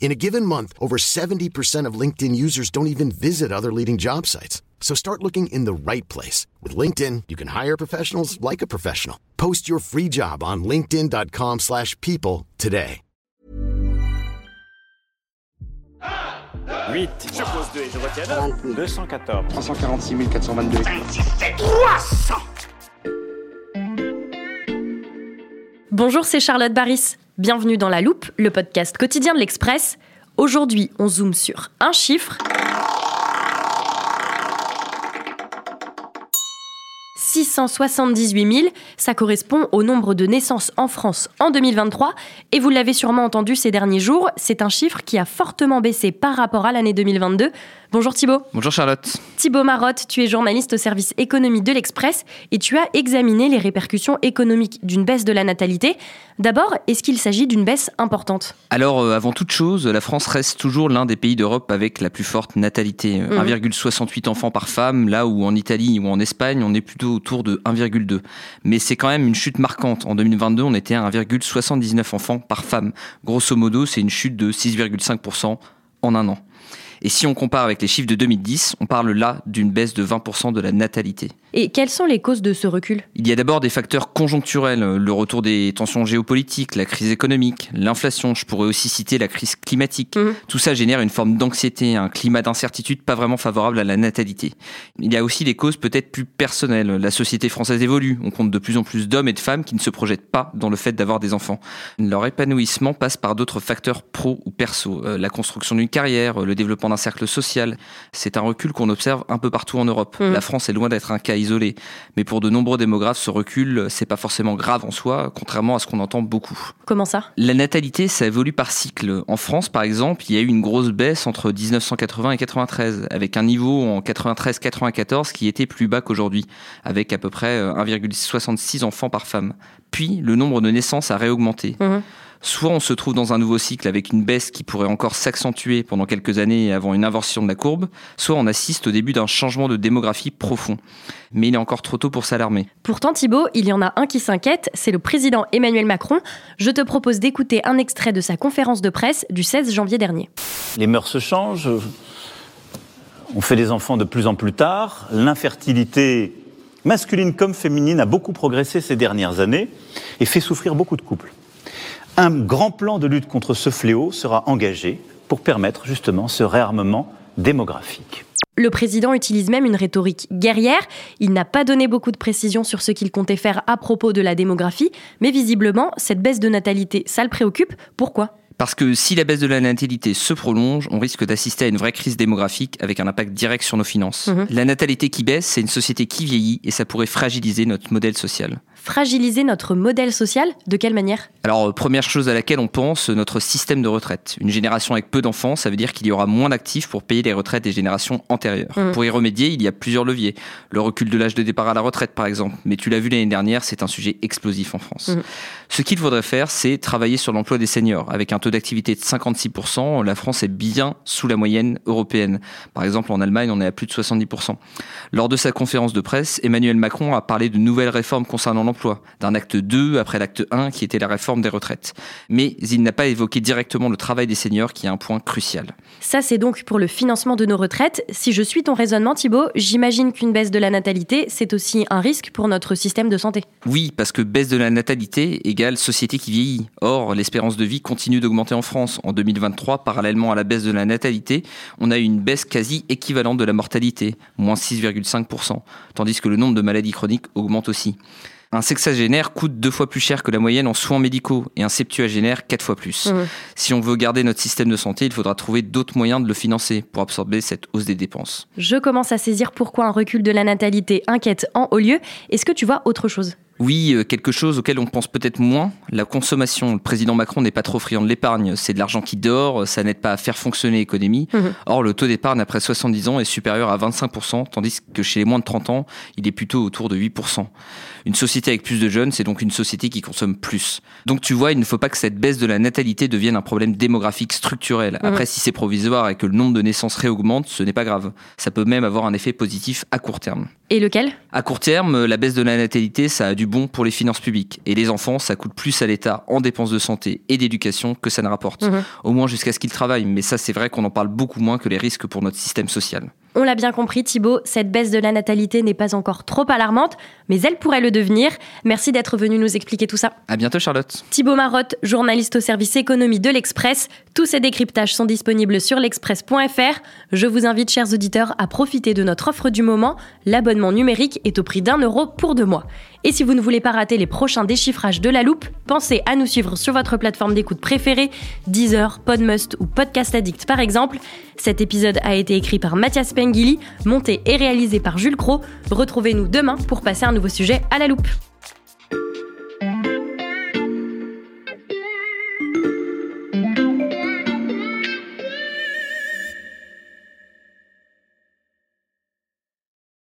In a given month, over 70% of LinkedIn users don't even visit other leading job sites. So start looking in the right place. With LinkedIn, you can hire professionals like a professional. Post your free job on linkedin.com slash people today. 8. Je pose 2 et je retiens 214. 346 422. Bonjour, c'est Charlotte Baris. Bienvenue dans La Loupe, le podcast quotidien de l'Express. Aujourd'hui, on zoome sur un chiffre. 678 000, ça correspond au nombre de naissances en France en 2023. Et vous l'avez sûrement entendu ces derniers jours, c'est un chiffre qui a fortement baissé par rapport à l'année 2022. Bonjour Thibaut. Bonjour Charlotte. Thibaut Marotte, tu es journaliste au service économie de l'Express et tu as examiné les répercussions économiques d'une baisse de la natalité. D'abord, est-ce qu'il s'agit d'une baisse importante? Alors, euh, avant toute chose, la France reste toujours l'un des pays d'Europe avec la plus forte natalité. Mhm. 1,68 enfants par femme, là où en Italie ou en Espagne, on est plutôt autour de 1,2. Mais c'est quand même une chute marquante. En 2022, on était à 1,79 enfants par femme. Grosso modo, c'est une chute de 6,5% en un an. Et si on compare avec les chiffres de 2010, on parle là d'une baisse de 20% de la natalité. Et quelles sont les causes de ce recul? Il y a d'abord des facteurs conjoncturels, le retour des tensions géopolitiques, la crise économique, l'inflation, je pourrais aussi citer la crise climatique. Mhm. Tout ça génère une forme d'anxiété, un climat d'incertitude pas vraiment favorable à la natalité. Il y a aussi des causes peut-être plus personnelles. La société française évolue, on compte de plus en plus d'hommes et de femmes qui ne se projettent pas dans le fait d'avoir des enfants. Leur épanouissement passe par d'autres facteurs pro ou perso, Euh, la construction d'une carrière, le développement d'un cercle social. C'est un recul qu'on observe un peu partout en Europe. Mhm. La France est loin d'être un cas isolé, mais pour de nombreux démographes, ce recul, c'est pas forcément grave en soi, contrairement à ce qu'on entend beaucoup. Comment ça? La natalité, ça évolue par cycle. En France, par exemple, il y a eu une grosse baisse entre 1980 et 93, avec un niveau en 93-94 qui était plus bas qu'aujourd'hui, avec à peu près euh, 1,66 enfants par femme. Puis, le nombre de naissances a réaugmenté. Mhm. Soit on se trouve dans un nouveau cycle avec une baisse qui pourrait encore s'accentuer pendant quelques années avant une inversion de la courbe, soit on assiste au début d'un changement de démographie profond. Mais il est encore trop tôt pour s'alarmer. Pourtant, Thibaut, il y en a un qui s'inquiète, c'est le président Emmanuel Macron. Je te propose d'écouter un extrait de sa conférence de presse du 16 janvier dernier. Les mœurs se changent, on fait des enfants de plus en plus tard, l'infertilité masculine comme féminine a beaucoup progressé ces dernières années et fait souffrir beaucoup de couples. Un grand plan de lutte contre ce fléau sera engagé pour permettre justement ce réarmement démographique. Le président utilise même une rhétorique guerrière. Il n'a pas donné beaucoup de précisions sur ce qu'il comptait faire à propos de la démographie, mais visiblement, cette baisse de natalité, ça le préoccupe. Pourquoi? Parce que si la baisse de la natalité se prolonge, on risque d'assister à une vraie crise démographique avec un impact direct sur nos finances. Mhm. La natalité qui baisse, c'est une société qui vieillit et ça pourrait fragiliser notre modèle social. Fragiliser notre modèle social De quelle manière? Alors, euh, première chose à laquelle on pense, notre système de retraite. Une génération avec peu d'enfants, ça veut dire qu'il y aura moins d'actifs pour payer les retraites des générations antérieures. Mhm. Pour y remédier, il y a plusieurs leviers. Le recul de l'âge de départ à la retraite, par exemple. Mais tu l'as vu l'année dernière, c'est un sujet explosif en France. Mhm. Ce qu'il faudrait faire, c'est travailler sur l'emploi des seniors. Avec un taux d'activité de 56%, la France est bien sous la moyenne européenne. Par exemple, en Allemagne, on est à plus de 70%. Lors de sa conférence de presse, Emmanuel Macron a parlé de nouvelles réformes concernant emploi, d'un acte 2 après l'acte 1 qui était la réforme des retraites. Mais il n'a pas évoqué directement le travail des seniors qui est un point crucial. Ça, c'est donc pour le financement de nos retraites. Si je suis ton raisonnement, Thibault, j'imagine qu'une baisse de la natalité, c'est aussi un risque pour notre système de santé. Oui, parce que baisse de la natalité égale société qui vieillit. Or, l'espérance de vie continue d'augmenter en France. En 2023, parallèlement à la baisse de la natalité, on a eu une baisse quasi équivalente de la mortalité, moins 6,5%, tandis que le nombre de maladies chroniques augmente aussi. Un sexagénaire coûte deux fois plus cher que la moyenne en soins médicaux et un septuagénaire quatre fois plus. Mmh. Si on veut garder notre système de santé, il faudra trouver d'autres moyens de le financer pour absorber cette hausse des dépenses. Je commence à saisir pourquoi un recul de la natalité inquiète en haut lieu. Est-ce que tu vois autre chose? Oui, euh, quelque chose auquel on pense peut-être moins, la consommation. Le président Macron n'est pas trop friand de l'épargne. C'est de l'argent qui dort, ça n'aide pas à faire fonctionner l'économie. Mhm. Or, le taux d'épargne après 70 ans est supérieur à 25%, tandis que chez les moins de 30 ans, il est plutôt autour de 8%. Une société avec plus de jeunes, c'est donc une société qui consomme plus. Donc tu vois, il ne faut pas que cette baisse de la natalité devienne un problème démographique structurel. Après, si c'est provisoire et que le nombre de naissances réaugmente, ce n'est pas grave. Ça peut même avoir un effet positif à court terme. Et lequel? À court terme, la baisse de la natalité, ça a du bon pour les finances publiques. Et les enfants, ça coûte plus à l'État en dépenses de santé et d'éducation que ça ne rapporte. Mhm. Au moins jusqu'à ce qu'ils travaillent. Mais ça, c'est vrai qu'on en parle beaucoup moins que les risques pour notre système social. On l'a bien compris, Thibaut, cette baisse de la natalité n'est pas encore trop alarmante, mais elle pourrait le devenir. Merci d'être venu nous expliquer tout ça. À bientôt, Charlotte. Thibaut Marotte, journaliste au service économie de l'Express. Tous ces décryptages sont disponibles sur l'express.fr. Je vous invite, chers auditeurs, à profiter de notre offre du moment. L'abonnement numérique est au prix d'un euro pour deux mois. Et si vous ne voulez pas rater les prochains déchiffrages de la loupe, pensez à nous suivre sur votre plateforme d'écoute préférée, Deezer, Podmust ou Podcast Addict par exemple. Cet épisode a été écrit par Mathias Pengili, monté et réalisé par Jules Cro. Retrouvez-nous demain pour passer un nouveau sujet à la loupe.